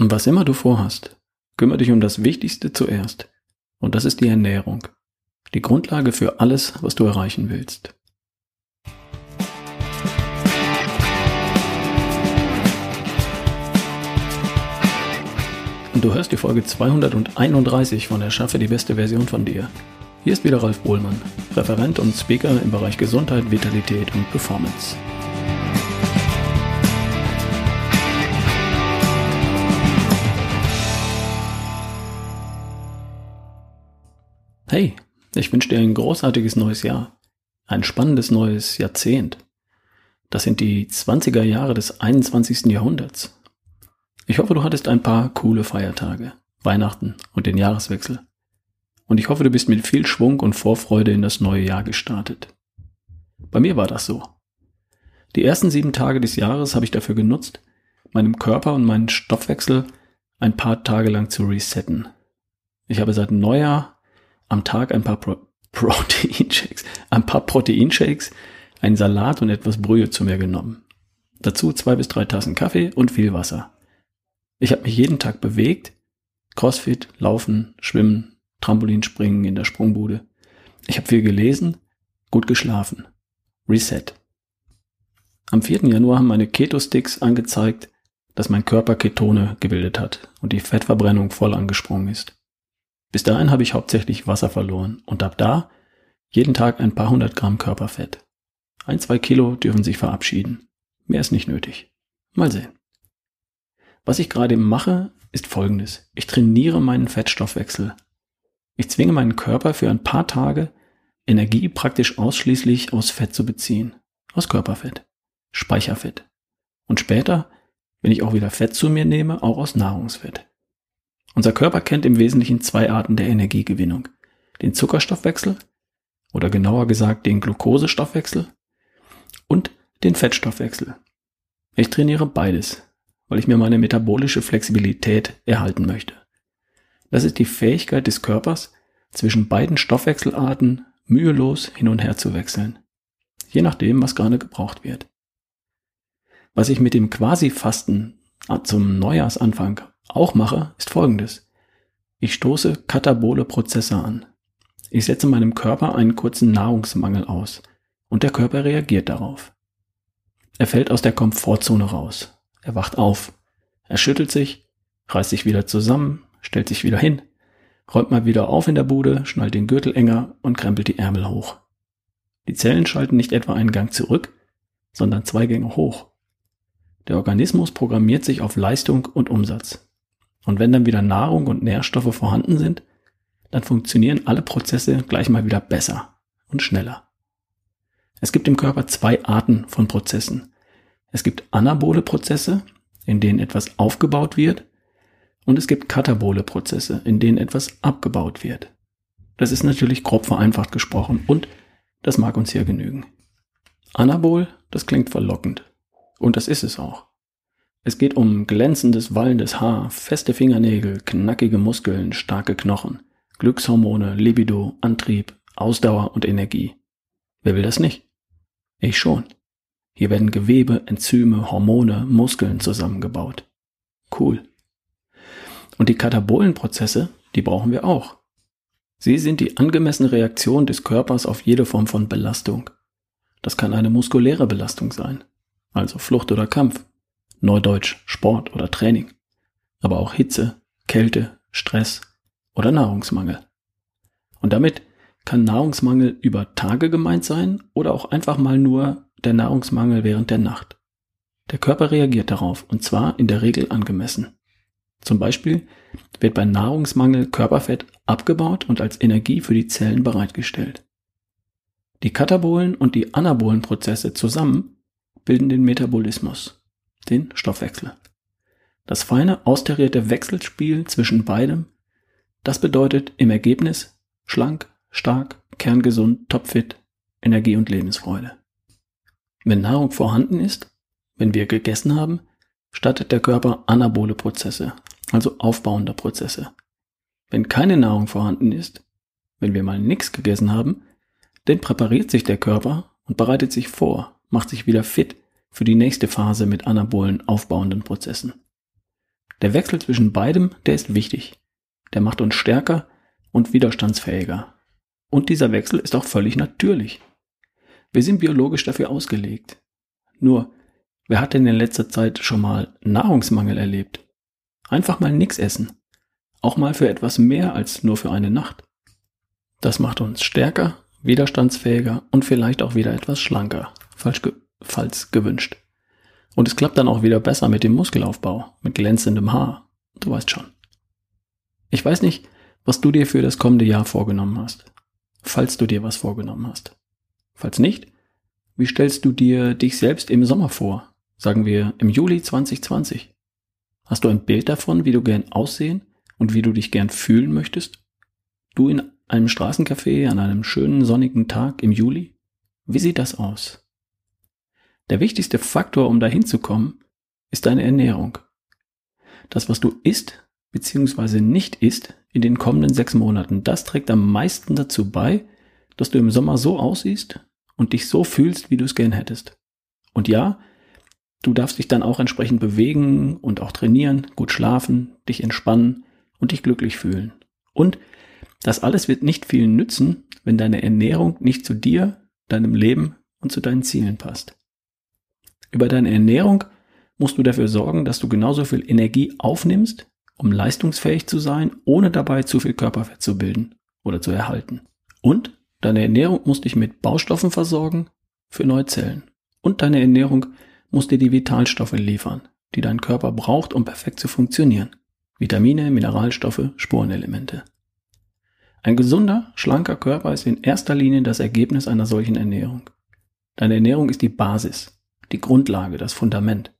Und was immer du vorhast, kümmere dich um das Wichtigste zuerst. Und das ist die Ernährung. Die Grundlage für alles, was du erreichen willst. Und du hörst die Folge 231 von Erschaffe die beste Version von dir. Hier ist wieder Ralf Bohlmann, Referent und Speaker im Bereich Gesundheit, Vitalität und Performance. Hey, ich wünsche dir ein großartiges neues Jahr. Ein spannendes neues Jahrzehnt. Das sind die 20er Jahre des 21. Jahrhunderts. Ich hoffe, du hattest ein paar coole Feiertage, Weihnachten und den Jahreswechsel. Und ich hoffe, du bist mit viel Schwung und Vorfreude in das neue Jahr gestartet. Bei mir war das so. Die ersten sieben Tage des Jahres habe ich dafür genutzt, meinem Körper und meinen Stoffwechsel ein paar Tage lang zu resetten. Ich habe seit Neujahr am Tag ein paar Pro Proteinshakes, ein paar Proteinshakes, einen Salat und etwas Brühe zu mir genommen. Dazu zwei bis drei Tassen Kaffee und viel Wasser. Ich habe mich jeden Tag bewegt, Crossfit, Laufen, Schwimmen, Trampolinspringen in der Sprungbude. Ich habe viel gelesen, gut geschlafen. Reset. Am 4. Januar haben meine Keto-Sticks angezeigt, dass mein Körper Ketone gebildet hat und die Fettverbrennung voll angesprungen ist. Bis dahin habe ich hauptsächlich Wasser verloren und ab da jeden Tag ein paar hundert Gramm Körperfett. Ein, zwei Kilo dürfen sich verabschieden. Mehr ist nicht nötig. Mal sehen. Was ich gerade mache, ist folgendes. Ich trainiere meinen Fettstoffwechsel. Ich zwinge meinen Körper für ein paar Tage Energie praktisch ausschließlich aus Fett zu beziehen. Aus Körperfett. Speicherfett. Und später, wenn ich auch wieder Fett zu mir nehme, auch aus Nahrungsfett. Unser Körper kennt im Wesentlichen zwei Arten der Energiegewinnung. Den Zuckerstoffwechsel oder genauer gesagt den Glukosestoffwechsel und den Fettstoffwechsel. Ich trainiere beides, weil ich mir meine metabolische Flexibilität erhalten möchte. Das ist die Fähigkeit des Körpers, zwischen beiden Stoffwechselarten mühelos hin und her zu wechseln, je nachdem, was gerade gebraucht wird. Was ich mit dem Quasi-Fasten zum Neujahrsanfang auch mache, ist folgendes. Ich stoße katabole Prozesse an. Ich setze meinem Körper einen kurzen Nahrungsmangel aus und der Körper reagiert darauf. Er fällt aus der Komfortzone raus. Er wacht auf. Er schüttelt sich, reißt sich wieder zusammen, stellt sich wieder hin, räumt mal wieder auf in der Bude, schnallt den Gürtel enger und krempelt die Ärmel hoch. Die Zellen schalten nicht etwa einen Gang zurück, sondern zwei Gänge hoch. Der Organismus programmiert sich auf Leistung und Umsatz. Und wenn dann wieder Nahrung und Nährstoffe vorhanden sind, dann funktionieren alle Prozesse gleich mal wieder besser und schneller. Es gibt im Körper zwei Arten von Prozessen. Es gibt anabole Prozesse, in denen etwas aufgebaut wird, und es gibt katabole Prozesse, in denen etwas abgebaut wird. Das ist natürlich grob vereinfacht gesprochen und das mag uns hier genügen. Anabol, das klingt verlockend. Und das ist es auch. Es geht um glänzendes, wallendes Haar, feste Fingernägel, knackige Muskeln, starke Knochen, Glückshormone, Libido, Antrieb, Ausdauer und Energie. Wer will das nicht? Ich schon. Hier werden Gewebe, Enzyme, Hormone, Muskeln zusammengebaut. Cool. Und die Katabolenprozesse, die brauchen wir auch. Sie sind die angemessene Reaktion des Körpers auf jede Form von Belastung. Das kann eine muskuläre Belastung sein, also Flucht oder Kampf, Neudeutsch Sport oder Training, aber auch Hitze, Kälte, Stress oder Nahrungsmangel. Und damit kann Nahrungsmangel über Tage gemeint sein oder auch einfach mal nur der Nahrungsmangel während der Nacht. Der Körper reagiert darauf und zwar in der Regel angemessen. Zum Beispiel wird bei Nahrungsmangel Körperfett abgebaut und als Energie für die Zellen bereitgestellt. Die katabolen und die anabolen Prozesse zusammen bilden den Metabolismus, den Stoffwechsel. Das feine, austarierte Wechselspiel zwischen beidem, das bedeutet im Ergebnis schlank, stark, kerngesund, topfit, Energie und Lebensfreude. Wenn Nahrung vorhanden ist, wenn wir gegessen haben, startet der Körper anabole Prozesse, also aufbauende Prozesse. Wenn keine Nahrung vorhanden ist, wenn wir mal nichts gegessen haben, dann präpariert sich der Körper und bereitet sich vor, macht sich wieder fit für die nächste Phase mit anabolen aufbauenden Prozessen. Der Wechsel zwischen beidem, der ist wichtig. Der macht uns stärker und widerstandsfähiger. Und dieser Wechsel ist auch völlig natürlich. Wir sind biologisch dafür ausgelegt. Nur, wer hat denn in letzter Zeit schon mal Nahrungsmangel erlebt? Einfach mal nichts essen. Auch mal für etwas mehr als nur für eine Nacht. Das macht uns stärker, widerstandsfähiger und vielleicht auch wieder etwas schlanker, falls, ge falls gewünscht. Und es klappt dann auch wieder besser mit dem Muskelaufbau, mit glänzendem Haar. Du weißt schon. Ich weiß nicht, was du dir für das kommende Jahr vorgenommen hast. Falls du dir was vorgenommen hast. Falls nicht, wie stellst du dir dich selbst im Sommer vor? Sagen wir im Juli 2020. Hast du ein Bild davon, wie du gern aussehen und wie du dich gern fühlen möchtest? Du in einem Straßencafé an einem schönen sonnigen Tag im Juli? Wie sieht das aus? Der wichtigste Faktor, um dahin zu kommen, ist deine Ernährung. Das, was du isst bzw. nicht isst in den kommenden sechs Monaten, das trägt am meisten dazu bei, dass du im Sommer so aussiehst und dich so fühlst, wie du es gern hättest. Und ja, du darfst dich dann auch entsprechend bewegen und auch trainieren, gut schlafen, dich entspannen und dich glücklich fühlen. Und das alles wird nicht viel nützen, wenn deine Ernährung nicht zu dir, deinem Leben und zu deinen Zielen passt. Über deine Ernährung musst du dafür sorgen, dass du genauso viel Energie aufnimmst, um leistungsfähig zu sein, ohne dabei zu viel Körperfett zu bilden oder zu erhalten. Und deine Ernährung muss dich mit Baustoffen versorgen für neue Zellen. Und deine Ernährung muss dir die Vitalstoffe liefern, die dein Körper braucht, um perfekt zu funktionieren. Vitamine, Mineralstoffe, Spurenelemente. Ein gesunder, schlanker Körper ist in erster Linie das Ergebnis einer solchen Ernährung. Deine Ernährung ist die Basis, die Grundlage, das Fundament.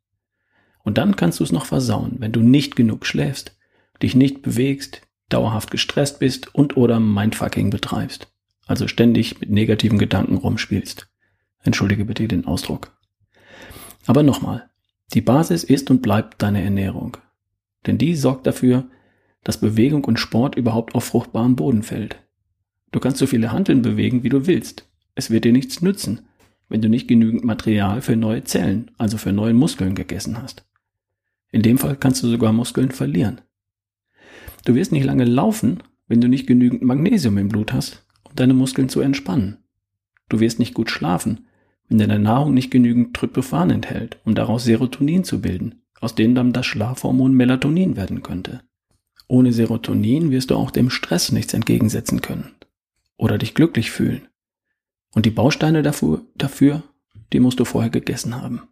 Und dann kannst du es noch versauen, wenn du nicht genug schläfst, dich nicht bewegst, dauerhaft gestresst bist und oder Mindfucking betreibst. Also ständig mit negativen Gedanken rumspielst. Entschuldige bitte den Ausdruck. Aber nochmal, die Basis ist und bleibt deine Ernährung. Denn die sorgt dafür, dass Bewegung und Sport überhaupt auf fruchtbaren Boden fällt. Du kannst so viele Handeln bewegen, wie du willst. Es wird dir nichts nützen, wenn du nicht genügend Material für neue Zellen, also für neue Muskeln gegessen hast. In dem Fall kannst du sogar Muskeln verlieren. Du wirst nicht lange laufen, wenn du nicht genügend Magnesium im Blut hast, um deine Muskeln zu entspannen. Du wirst nicht gut schlafen, wenn deine Nahrung nicht genügend Tryptophan enthält, um daraus Serotonin zu bilden, aus dem dann das Schlafhormon Melatonin werden könnte. Ohne Serotonin wirst du auch dem Stress nichts entgegensetzen können oder dich glücklich fühlen. Und die Bausteine dafür, dafür, die musst du vorher gegessen haben.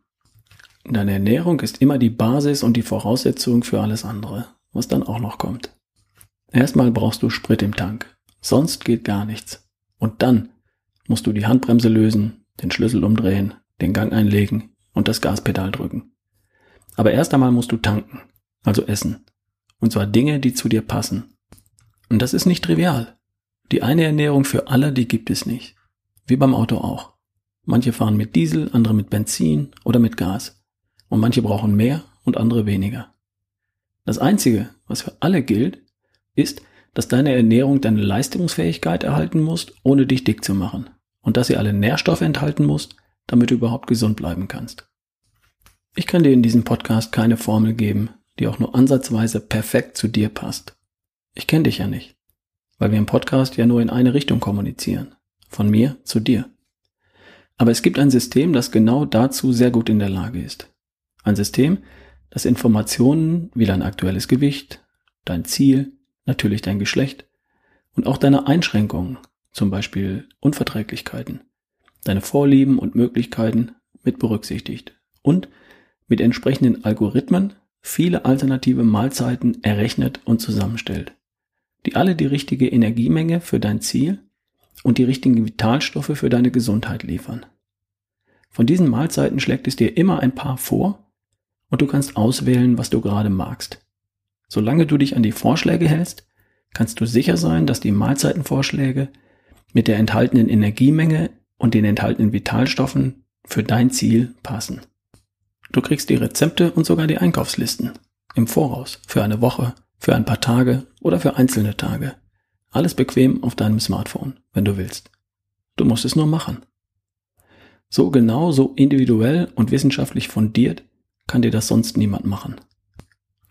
Deine Ernährung ist immer die Basis und die Voraussetzung für alles andere, was dann auch noch kommt. Erstmal brauchst du Sprit im Tank, sonst geht gar nichts. Und dann musst du die Handbremse lösen, den Schlüssel umdrehen, den Gang einlegen und das Gaspedal drücken. Aber erst einmal musst du tanken, also essen. Und zwar Dinge, die zu dir passen. Und das ist nicht trivial. Die eine Ernährung für alle, die gibt es nicht. Wie beim Auto auch. Manche fahren mit Diesel, andere mit Benzin oder mit Gas. Und manche brauchen mehr und andere weniger. Das Einzige, was für alle gilt, ist, dass deine Ernährung deine Leistungsfähigkeit erhalten muss, ohne dich dick zu machen. Und dass sie alle Nährstoffe enthalten muss, damit du überhaupt gesund bleiben kannst. Ich kann dir in diesem Podcast keine Formel geben, die auch nur ansatzweise perfekt zu dir passt. Ich kenne dich ja nicht, weil wir im Podcast ja nur in eine Richtung kommunizieren, von mir zu dir. Aber es gibt ein System, das genau dazu sehr gut in der Lage ist. Ein System, das Informationen wie dein aktuelles Gewicht, dein Ziel, natürlich dein Geschlecht und auch deine Einschränkungen, zum Beispiel Unverträglichkeiten, deine Vorlieben und Möglichkeiten mit berücksichtigt und mit entsprechenden Algorithmen viele alternative Mahlzeiten errechnet und zusammenstellt, die alle die richtige Energiemenge für dein Ziel und die richtigen Vitalstoffe für deine Gesundheit liefern. Von diesen Mahlzeiten schlägt es dir immer ein paar vor und du kannst auswählen, was du gerade magst. Solange du dich an die Vorschläge hältst, kannst du sicher sein, dass die Mahlzeitenvorschläge mit der enthaltenen Energiemenge und den enthaltenen Vitalstoffen für dein Ziel passen. Du kriegst die Rezepte und sogar die Einkaufslisten. Im Voraus. Für eine Woche, für ein paar Tage oder für einzelne Tage. Alles bequem auf deinem Smartphone, wenn du willst. Du musst es nur machen. So genau, so individuell und wissenschaftlich fundiert kann dir das sonst niemand machen.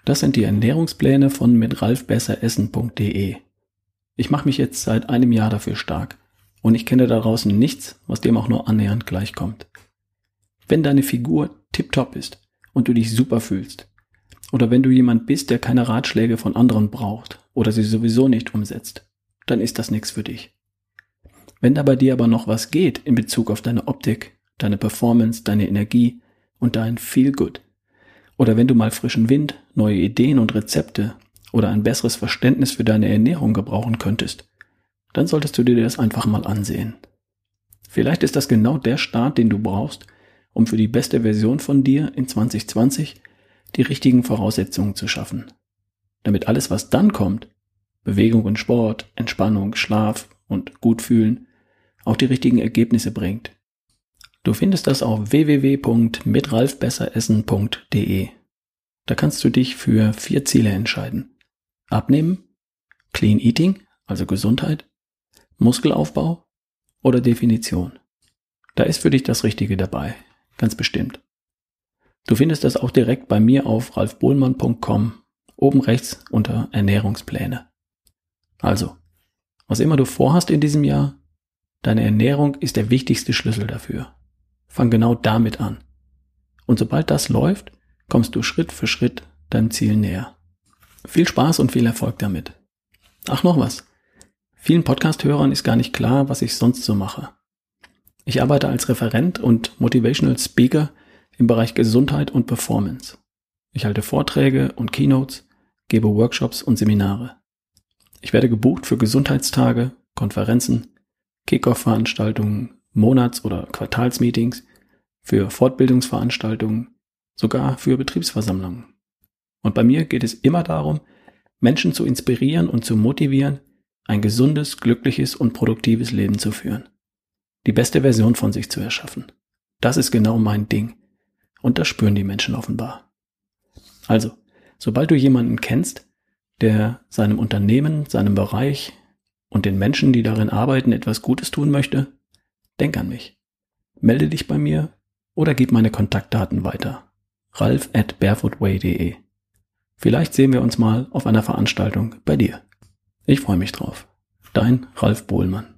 Das sind die Ernährungspläne von mitralfbesseressen.de. Ich mache mich jetzt seit einem Jahr dafür stark und ich kenne da draußen nichts, was dem auch nur annähernd gleichkommt. Wenn deine Figur tiptop ist und du dich super fühlst, oder wenn du jemand bist, der keine Ratschläge von anderen braucht oder sie sowieso nicht umsetzt, dann ist das nichts für dich. Wenn da bei dir aber noch was geht in Bezug auf deine Optik, deine Performance, deine Energie und dein Feel Good, oder wenn du mal frischen Wind, neue Ideen und Rezepte oder ein besseres Verständnis für deine Ernährung gebrauchen könntest, dann solltest du dir das einfach mal ansehen. Vielleicht ist das genau der Start, den du brauchst, um für die beste Version von dir in 2020 die richtigen Voraussetzungen zu schaffen. Damit alles, was dann kommt, Bewegung und Sport, Entspannung, Schlaf und Gutfühlen, auch die richtigen Ergebnisse bringt. Du findest das auf www.mitralfbesseressen.de. Da kannst du dich für vier Ziele entscheiden. Abnehmen, Clean Eating, also Gesundheit, Muskelaufbau oder Definition. Da ist für dich das Richtige dabei, ganz bestimmt. Du findest das auch direkt bei mir auf ralfbohlmann.com, oben rechts unter Ernährungspläne. Also, was immer du vorhast in diesem Jahr, deine Ernährung ist der wichtigste Schlüssel dafür. Fang genau damit an. Und sobald das läuft, kommst du Schritt für Schritt deinem Ziel näher. Viel Spaß und viel Erfolg damit. Ach, noch was. Vielen Podcast-Hörern ist gar nicht klar, was ich sonst so mache. Ich arbeite als Referent und Motivational Speaker im Bereich Gesundheit und Performance. Ich halte Vorträge und Keynotes, gebe Workshops und Seminare. Ich werde gebucht für Gesundheitstage, Konferenzen, Kickoff-Veranstaltungen, Monats- oder Quartalsmeetings, für Fortbildungsveranstaltungen, sogar für Betriebsversammlungen. Und bei mir geht es immer darum, Menschen zu inspirieren und zu motivieren, ein gesundes, glückliches und produktives Leben zu führen. Die beste Version von sich zu erschaffen. Das ist genau mein Ding. Und das spüren die Menschen offenbar. Also, sobald du jemanden kennst, der seinem Unternehmen, seinem Bereich und den Menschen, die darin arbeiten, etwas Gutes tun möchte, denk an mich. Melde dich bei mir oder gib meine Kontaktdaten weiter. ralf at barefootway.de Vielleicht sehen wir uns mal auf einer Veranstaltung bei dir. Ich freue mich drauf. Dein Ralf Bohlmann.